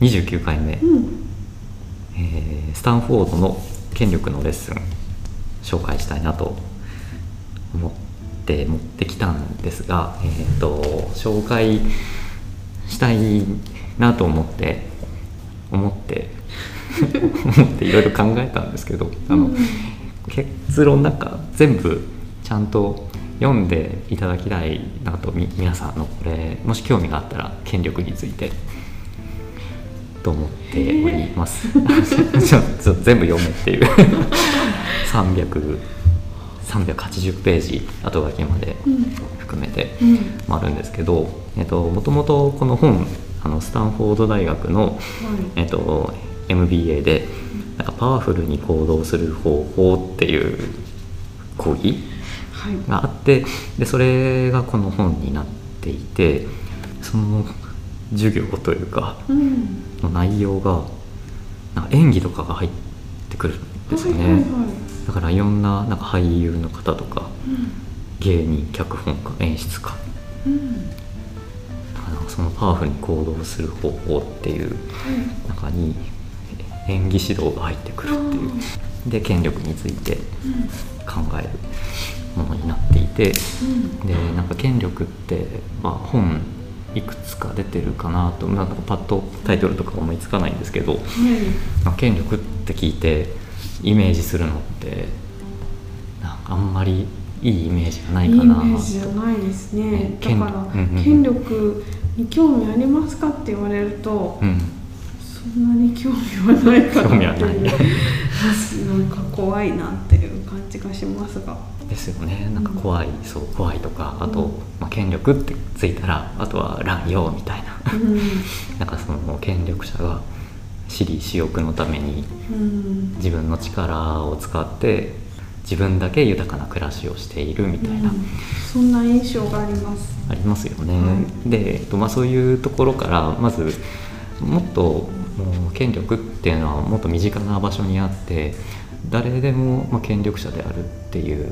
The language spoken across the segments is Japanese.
29回目、うん。えースタンフォードの権力のレッスン紹介したいなと思って持ってきたんですが、えー、と紹介したいなと思って思って 思っていろいろ考えたんですけどあの、うん。結論なんか全部ちゃんと読んでいただきたいなとみ皆さんのこれもし興味があったら権力についてと思っております。全部読めっていう。300 380ページ後書きまでうん含めてうんもあるんですけど、えっと、もともとこの本あのスタンフォード大学の、はい。えっと、MBA でなんかパワフルに行動する方法っていう講義はい。があってでそれがこの本になっていてその授業というかうん。の内容がなんか演技とかが入ってくるんですよね、はいはいはい。だからいろんななんか俳優の方とかうん。芸人脚本家演出家。うん。だからそのパワフルに行動する方法っていうはい。中に演技指導が入ってくるっていう。で権力について考えるものになっていて。うん。でなんか権力って、まあ、本いくつか出てるかなとなんかパッとタイトルとか思いつかないんですけど、はいまあ、権力って聞いてイメージするのってなんかあんまりいいイメージがないかな。ージじゃないですね。ね権だから、うんうんうん。権力に興味ありますかって言われると、うん。そんなに興味はないかな興味はないっていうなんか怖いなっていう感じがしますがですよね。なんか怖い、そう怖いとかあと、うんまあ、権力ってついたらあとは乱用みたいな。うん。なんかその権力者が私利私欲のためにうん。自分の力を使って自分だけ豊かな暮らしをしているみたいな、うん。そんな印象があります。ありますよね。はで、えっとまあ、そういうところからまずもっともう権力っていうのはもっと身近な場所にあって誰でもまあ権力者であるっていう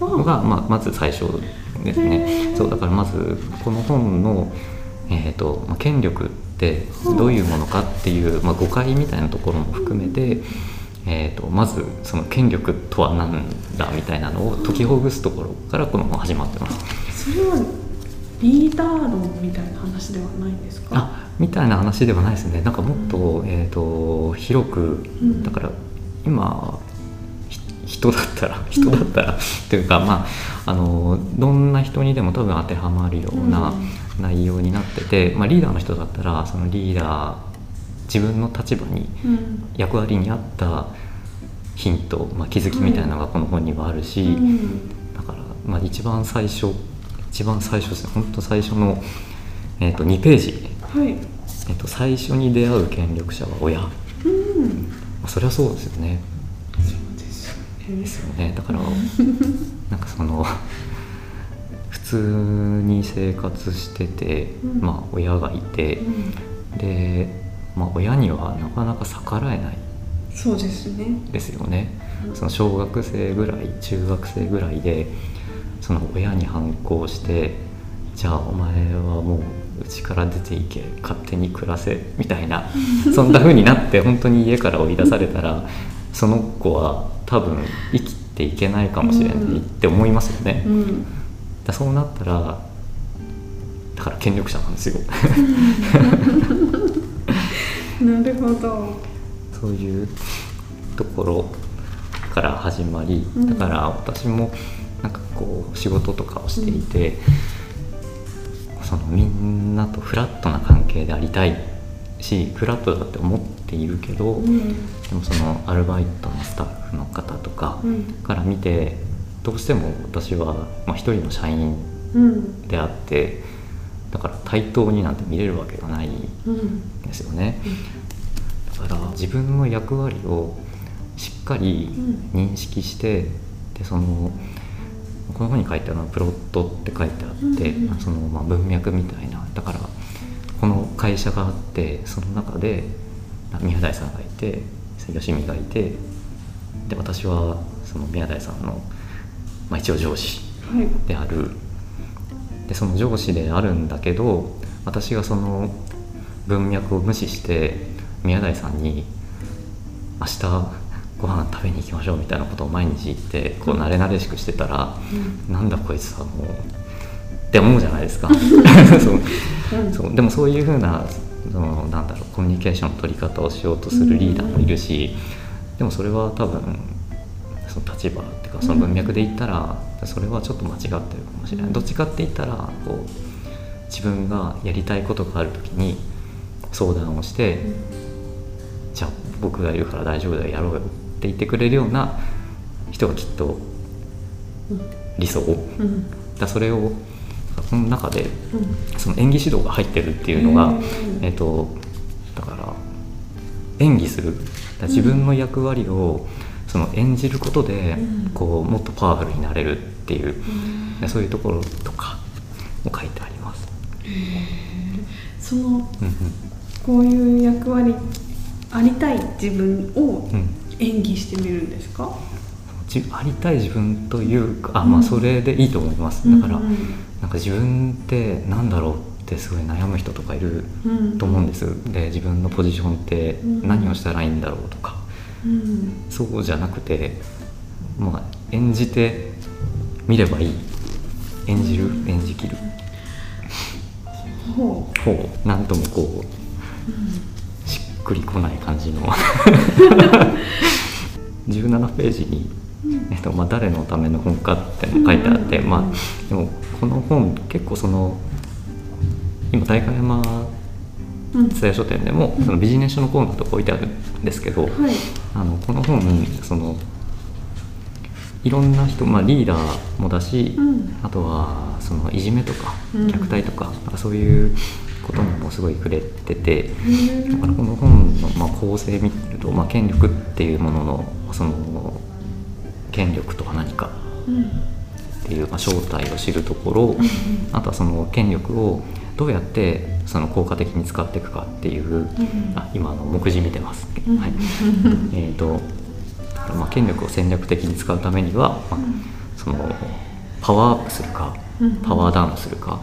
のが、まあ、まず最初ですへね。ーそうだからまずこの本の、えーとまあ、権力ってどういうものかっていう、まあ、誤解みたいなところも含めて、えー、とまずその権力とは何だみたいなのを解きほぐすところからこの本始まってます。それはリーダー論みたいな話ではないんですか？あみたいな話ではないですね。なんかもっと,、えー、と広くん。だから今ひ人だったら人だったら、というかまああのどんな人にでも多分当てはまるような内容になってて、まあ、リーダーの人だったらそのリーダー自分の立場にうん。役割に合ったヒント、まあ、気づきみたいなのがこの本にはあるし、うん。だから、まあ、一番最初一番最初ですね本当最初の、えー、と2ページ。はい。えっと、最初に出会う権力者は親、まうん。あ、それはそうですよねですよね。だから なんかその普通に生活してて、うん。まあ親がいてうん。で、まあ、親にはなかなか逆らえない。そうですね。ですよね。うん。その小学生ぐらい中学生ぐらいでその親に反抗してじゃあお前はもううちから出ていけ勝手に暮らせみたいな。そんな風になって本当に家から追い出されたらその子は多分生きていけないかもしれないって思いますよね、うん。だそうなったらだから権力者なんですよ。なるほど。そういうところから始まりうん。だから私もなんかこう仕事とかをしていて、そのみんなとフラットな関係でありたいしフラットだって思っているけど、うん。でもそのアルバイトのスタッフの方とかうん。から見てどうしても私は、まあ、一人の社員うん。であってだから対等になんて見れるわけがないうん。んですよね。だから自分の役割をしっかり認識して、でそのこの本に書いてあるのはプロットって書いてあって、うんうんそのまあ文脈みたいな。だからこの会社があってその中であ宮台さんがいて吉見がいてで私はその宮台さんの、まあ、一応上司はい。である。でその上司であるんだけど私がその文脈を無視して宮台さんに明日ご飯食べに行きましょうみたいなことを毎日言ってこう慣れ慣れしくしてたら、なんだこいつはもうって思うじゃないですか。そう。そう。でもそういうふうなそのなんだろうコミュニケーションの取り方をしようとするリーダーもいるし、でもそれは多分その立場っていうかその文脈で言ったら、それはちょっと間違ってるかもしれない、どっちかって言ったらこう自分がやりたいことがある時に相談をして、じゃあ僕がいるから大丈夫だよやろうよって言ってくれるような人がきっと理想、うん。だそれをこの中でその演技指導が入ってるっていうのが、うん。えっとだから演技する。自分の役割をその演じることで、うん。こうもっとパワフルになれるっていう、でそういうところとかも書いてあります。そのうんうん。こういう役割ありたい自分をうん。演技してみるんですか、じありたい自分というかあまあそれでいいと思います、だから、うんうんなんか自分ってなんだろうってすごい悩む人とかいるうん。と思うんです、で自分のポジションってうん。何をしたらいいんだろうとか、うん。そうじゃなくてまあ演じてみればいい。演じる演じきる。ほ方なんともこうしっくりこない感じの。17ページに、えっとまあ、誰のための本かって書いてあって、うんまあ、でもこの本結構その今代官山う、うん、蔦屋書店でもそのビジネス書のコーナーとか置いてあるんですけど、はい。あのこの本そのいろんな人、まあ、リーダーもだし、うん。あとはそのいじめとかうん。虐待とか,、なんかそういうことにもすごい触れてて、へだからこの本のまあ構成見ると、まあ、権力っていうもののその権力とは何か。うん。っていう、まあ、正体を知るところ、あとはその権力をどうやってその効果的に使っていくかっていう、あ今あの目次見てます、うんはい。えーとまあ、権力を戦略的に使うためには、まあそのパワーアップするかうんパワーダウンするか,、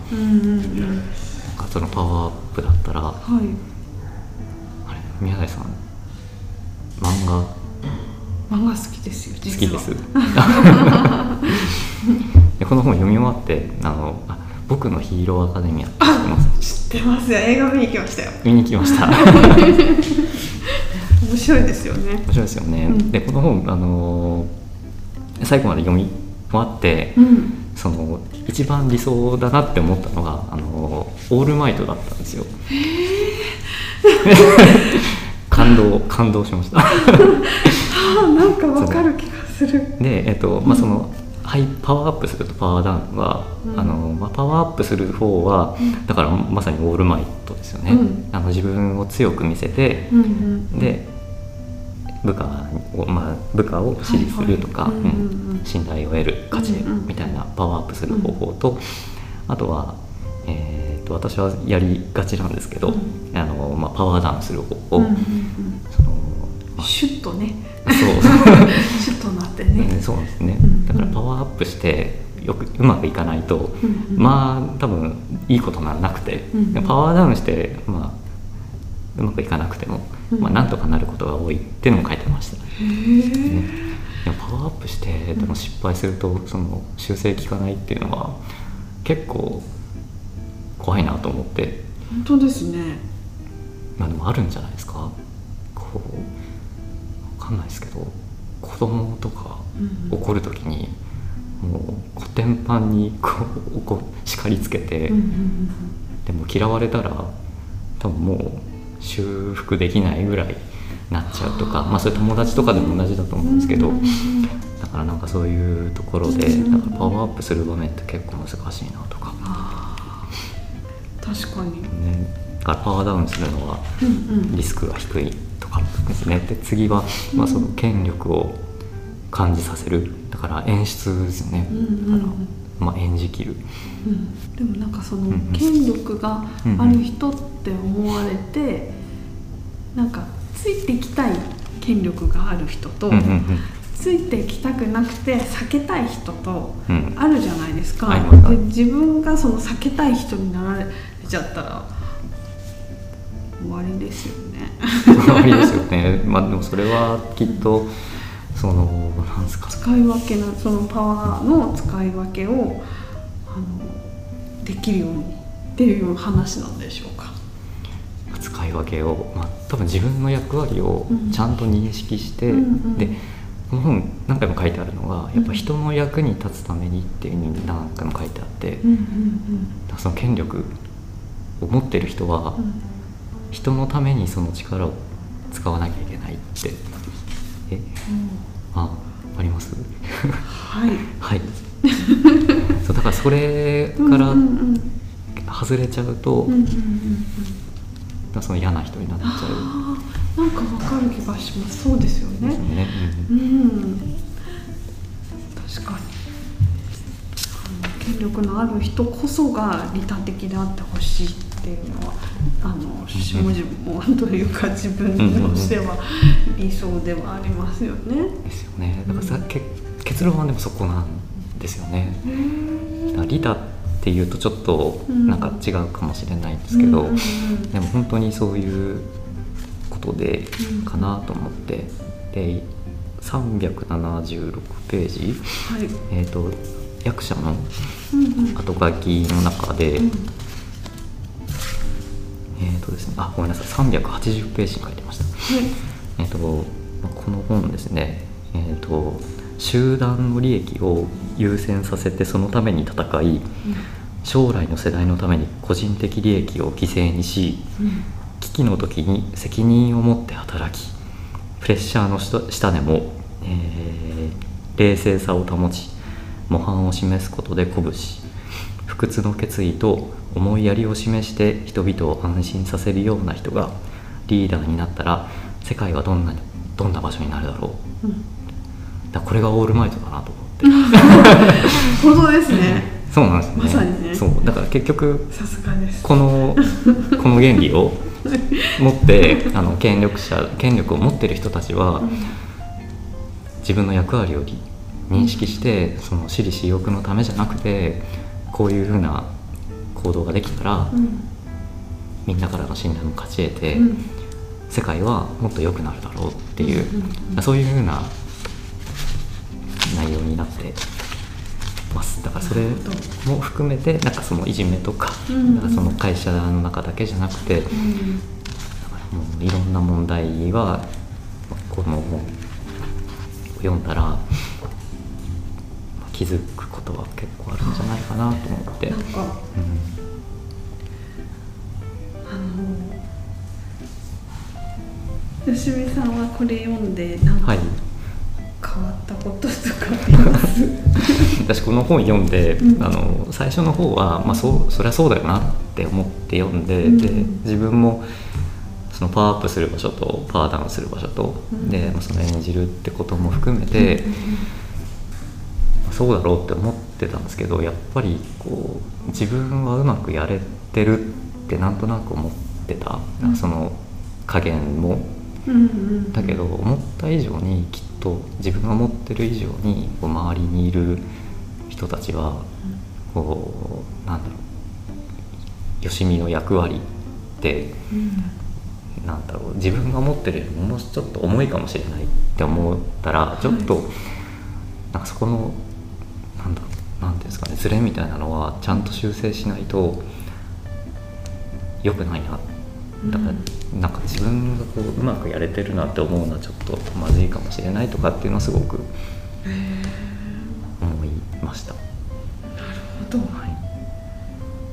そのパワーアップだったらあはい。れ宮台さん漫画漫画好きですよ好きです。でこの本読み終わってあのあ僕のヒーローアカデミア知ってます？知ってますよ。映画見に行きましたよ。見に来ました。面白いですよね。面白いですよね、うん。でこの本あの最後まで読み終わって、うん。その一番理想だなって思ったのがあのオールマイトだったんですよ。感動感動しましたあーなんかわかる気がする。でえっとまあその、はい、パワーアップするとパワーダウンは、うん。あのまあ、パワーアップする方は、だからまさにオールマイトですよね、うん。あの自分を強く見せて、うんうんで部下を、まあ、部下を支持するとか、信頼を得る価値みたいなパワーアップする方法と、あとは、えー、と私はやりがちなんですけど、うん。あのまあ、パワーダウンする方法、うんうんうん。そのまあ。シュッとねそうシュッとなってね。ねそうですね、うん。だからパワーアップしてよくうまくいかないと、うんうんまあ多分いいことならなくて、うんでもパワーダウンして、まあ、うまくいかなくても、うんまあ、なんとかなることが多いっていうのも書いてました、ね、でもパワーアップしてでも失敗するとその修正効かないっていうのは結構怖いなと思って、本当ですね。まあ、でもあるんじゃないですか。こう分かんないですけど子供とかうん怒る時にもうコテンパンにこう怒叱りつけて、うんうんでも嫌われたら多分もう修復できないぐらいなっちゃうとかまあそれ友達とかでも同じだと思うんですけどうんうんうんだからなんかそういうところでうんだからパワーアップする場面って結構難しいなとか、確かに。ね、だからパワーダウンするのはうんうん。リスクが低いとかですね。で次は、まあ、その権力を感じさせる。だから演出ですよね、うんうんうん。だからまあ、演じきる。うん。でもなんかそのうんうん。権力がある人って思われてなんかついてきたい権力がある人とうんうんついてきたくなくて避けたい人とうん。うんあるじゃないですか、はいはいはいで自分がその避けたい人になられちゃったら終わりですよね。終わりですよね。まあでもそれはきっとそのなんですか。使い分けのそのパワーの使い分けをあのできるようにっていう話なんでしょうか。使い分けを、まあ、多分自分の役割をちゃんと認識して、うんうん。でこの本何回も書いてあるのがやっぱ人の役に立つためにっていうふうに何回も書いてあって、うんうんその権力を持ってる人は人のためにその力を使わなきゃいけないって。え？ああります？はい。はい。そうだからそれからうんうんうん。外れちゃうと、うんうんうんうん。その嫌な人になっちゃう。なんかわかる気がします。そうですよね。ね。ううん。ん。確かに。権力のある人こそが利他的であってほしいっていうのはあの 下々もというか自分としては理想ではありますよね。ですよね。だからさ、け結論はでもそこなんですよね。だから利他っていうとちょっとうん。なんか違うかもしれないんですけど、うんうんうん。でも本当にそういうことでかなと思って。で376ページ、はい。えー、と役者のうんうん。後書きの中で、うんえっ、とですねあごめんなさい380ページに書いてました。えっ、とまあこの本ですねえっ、と集団の利益を優先させてそのために戦い将来の世代のために個人的利益を犠牲にしうん。危機の時に責任を持って働きプレッシャーの下下でも、えー冷静さを保ち模範を示すことで鼓舞し不屈の決意と思いやりを示して人々を安心させるような人がリーダーになったら世界はどんなどんな場所になるだろう。うん。だこれがオールマイトだなと思って。本当ですね。そうなんですね。まさにね。そう。だから結局さすがです。この この原理を持ってあの権力者権力を持ってる人たちは自分の役割をり認識してその私利私欲のためじゃなくてこういうふうな行動ができたらうん。みんなからの信頼も勝ち得てうん。世界はもっと良くなるだろうっていううんうんそういうふうな内容になってます。だからそれも含めてなんかそのいじめとかなんかその会社の中だけじゃなくてうん。もういろんな問題はこの本を読んだらまあ気づくことは結構あるんじゃないかなと思って、うんなんかあの吉見さんはこれ読んでなんかはい。変わったこととかあります、私この本読んで、うん。あの最初の方は、まあ、そうそりゃそうだよなって思って読んで,、うん。で自分もそのパワーアップする場所とパワーダウンする場所と、うん。でまあその演じるってことも含めて、そうだろうって思ってたんですけどやっぱりこう自分はうまくやれてるってなんとなく思ってた、うんその加減も。うんうんだけど思った以上にきっと自分が思ってる以上にこう周りにいる人たちはこうなんだろう。よしみの役割ってうん。なんだろう。自分が思ってるよりももうちょっと重いかもしれないって思ったらちょっと、はい。なんかそこのなんだろうなんていうんですかねズレみたいなのはちゃんと修正しないと良くないな。だから、なんか自分がこううまくやれてるなって思うのはちょっとまずいかもしれないとかっていうのはすごく思いました。なるほど。はい、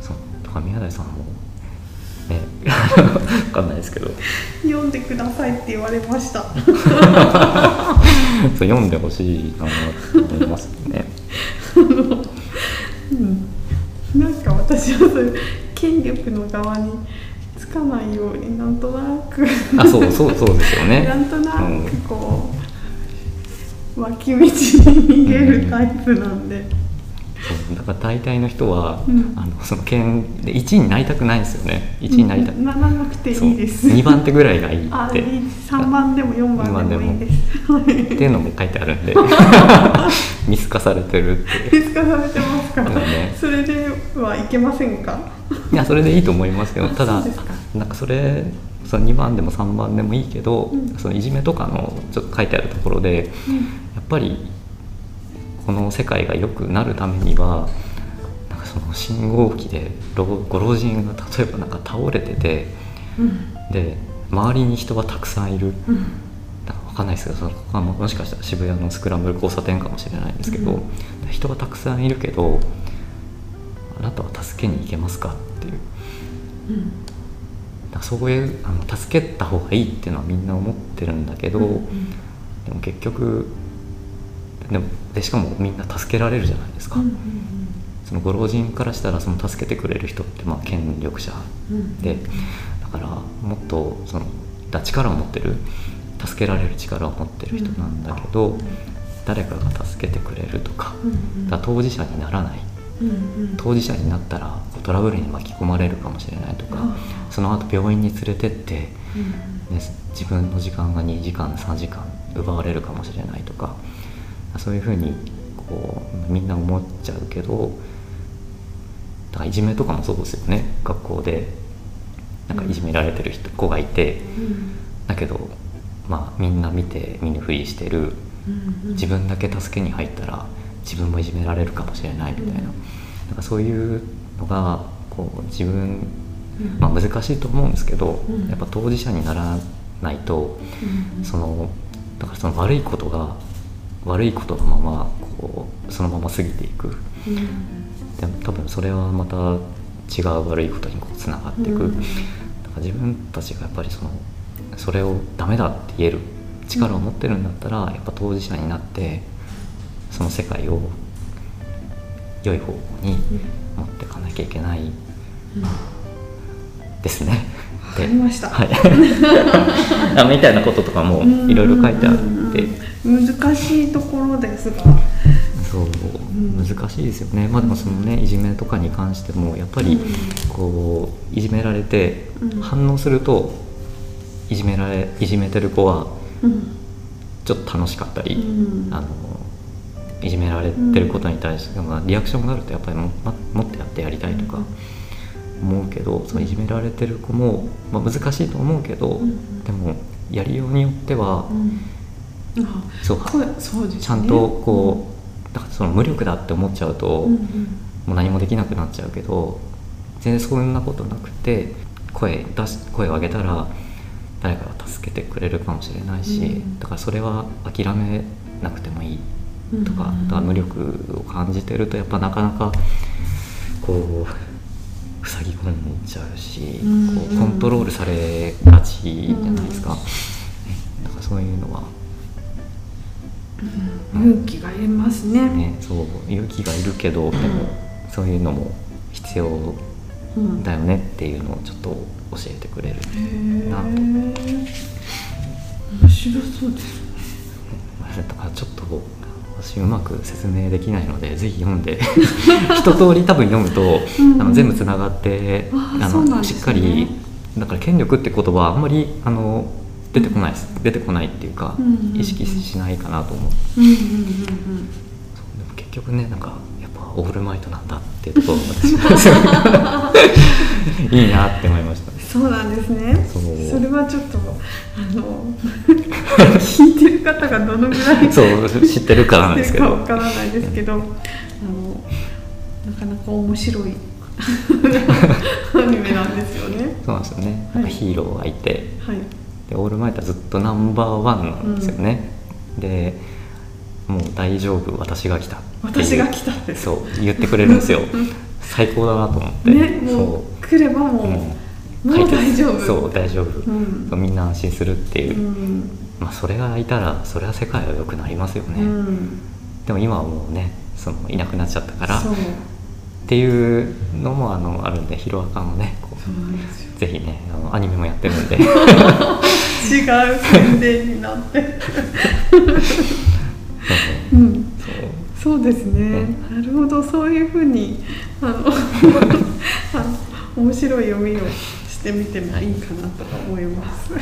そう。とか宮台さんもね 分かんないですけど。読んでくださいって言われました。そう読んでほしいなと思いますね。うん。なんか私はそういう権力の側につかないようになんとなく。あそうそうそうですよね。なんとなうんくこう、脇道に逃げるタイプなんで、そうだから大体の人は、うん。あのその県で1位になりたくないんですよね。1位になりたく、ならなくていいです。2番手ぐらいがいいって。3番でも4番でもいいです。はいっていうのも書いてあるんで 見透かされてるって。見つかされてますか、そうね。それではいけませんか？いやそれでいいと思いますけどただなんかそれその2番でも3番でもいいけど、うん。そのいじめとかのちょっと書いてあるところでやっぱりこの世界が良くなるためにはなんかその信号機で老ご老人が例えばなんか倒れててうん。で周りに人がたくさんいる。かわかんないですけどそのここはももしかしたら渋谷のスクランブル交差点かもしれないんですけど、うん。人がたくさんいるけどあなたは助けに行けますかっていう。うん。なんかそういうあの助けた方がいいっていうのはみんな思ってるんだけど、うんでも結局でもでしかもみんな助けられるじゃないですか、うんそのご老人からしたらその助けてくれる人ってまあ権力者うんでだからもっとそのだ力を持ってる助けられる力を持ってる人なんだけど、誰かが助けてくれるとかだ当事者にならない。当事者になったらこうトラブルに巻き込まれるかもしれないとかあその後病院に連れてって、うん。ね、自分の時間が2時間3時間奪われるかもしれないとかそういうふうにこうみんな思っちゃうけどだからいじめとかもそうですよね。学校でなんかいじめられてる人子がいてうん。だけどまあみんな見て見ぬふりしてる。うん自分だけ助けに入ったら自分もいじめられるかもしれないみたいな,、うん。なんかそういうのがこう自分、うん。まあ、難しいと思うんですけど、うん。やっぱ当事者にならないとうんそのだからその悪いことが悪いことのままこうそのまま過ぎていく。うん。でも多分それはまた違う悪いことにこうつながっていく、うん。だから自分たちがやっぱりそのそれをダメだって言える力を持ってるんだったら、やっぱ当事者になってその世界を良い方向に持っていかなきゃいけないうん。ですね。わかりました。はい、あみたいなこととかもいろいろ書いてあって。うん難しいところですが。そう。うん。難しいですよね、まあでもそのねいじめとかに関してもやっぱりうん。こういじめられてうん。反応するといじめられいじめてる子はうん。ちょっと楽しかったり、うん。あのいじめられてることに対して、まあリアクションがあるとやっぱりもまもっとやってやりたいとか思うけど、そのいじめられてる子も、まあ、難しいと思うけど、うん。でもやりようによっては、そうそうちゃんとこう、だからその無力だって思っちゃうと、もう何もできなくなっちゃうけど全然そんなことなくて声出し声を上げたら誰かが助けてくれるかもしれないし、うん。だからそれは諦めなくてもいいとか,、うん。だから無力を感じてるとやっぱなかなかこう塞ぎ込んじゃうし、うん。こうコントロールされがちじゃないですか、ねだからそういうのは、勇気がいりますね。ね、そう勇気がいるけどでもそういうのも必要うんだよねっていうのをちょっと教えてくれるな。と面白そうです。ねだからちょっと私うまく説明できないのでぜひ読んで。一通り多分読むと、うんあの全部つながってあのね。しっかりだから権力って言葉はあんまりあの出てこないです。出てこないっていうか、うんうんうん。意識しないかなと思う。うんうんうんでも結局ねなんかやっぱオールマイトなんだっていうところ いいなって思いました。ねそうなんですね。それはちょっとあの聞いてる方がどのぐらいそう知ってるからなんですけかどわからないですけどあのなかなか面白い アニメなんですよね。そうなんですよね、はい。ヒーローがいて。はい。でオールマイトはずっとナンバーワンなんですよね、でもう大丈夫私が来た私が来たって。そう言ってくれるんですよ。最高だなと思って、ねもう。来ればもう、うんもう大丈夫。そう大丈夫、うん。みんな安心するっていう、うん。まあそれがいたらそれは世界は良くなりますよね、うん。でも今はもうねそのいなくなっちゃったからっそう。ていうのもあのあるんでヒロアカもねぜひねあのアニメもやってるんで。違う宣伝になって。うん。そう。そうですね、ね。なるほど。そういうふうにあの 面白い読みをしてみてもいいかなと思います。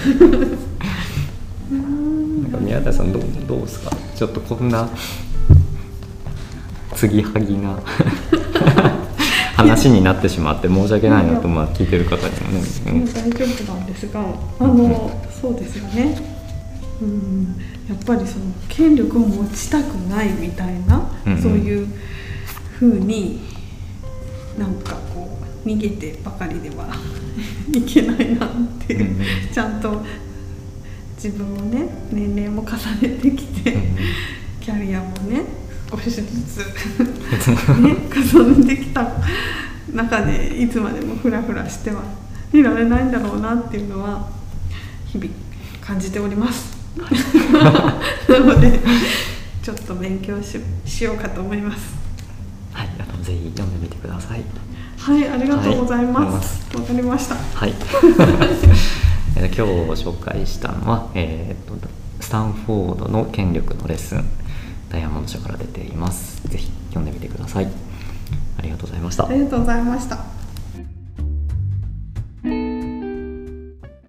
うんなんか宮田さんどうどうですか？ちょっとこんな継ぎはぎな 話になってしまって申し訳ないなとまあ聞いてる方にもね、うん。大丈夫なんですがあのそうですよね。うんやっぱりその権力を持ちたくないみたいな、うんうん。そういうふうになんかこう逃げてばかりでは いけないなっていう、うんうんちゃんと自分もね年齢も重ねてきて、うんキャリアもね少しずつ ね重ねてきた中でいつまでもフラフラしてはいられないんだろうなっていうのは日々感じております。なのでちょっと勉強ししようかと思います。はい、あのぜひ読んでみてください。はい、ありがとうございはいます。わ、かりました。はい。えー今日紹介したのは、えーとスタンフォードの権力のレッスンダイヤモンド社から出ています。ぜひ読んでみてください。ありがとうございましたあ。りがとうございました。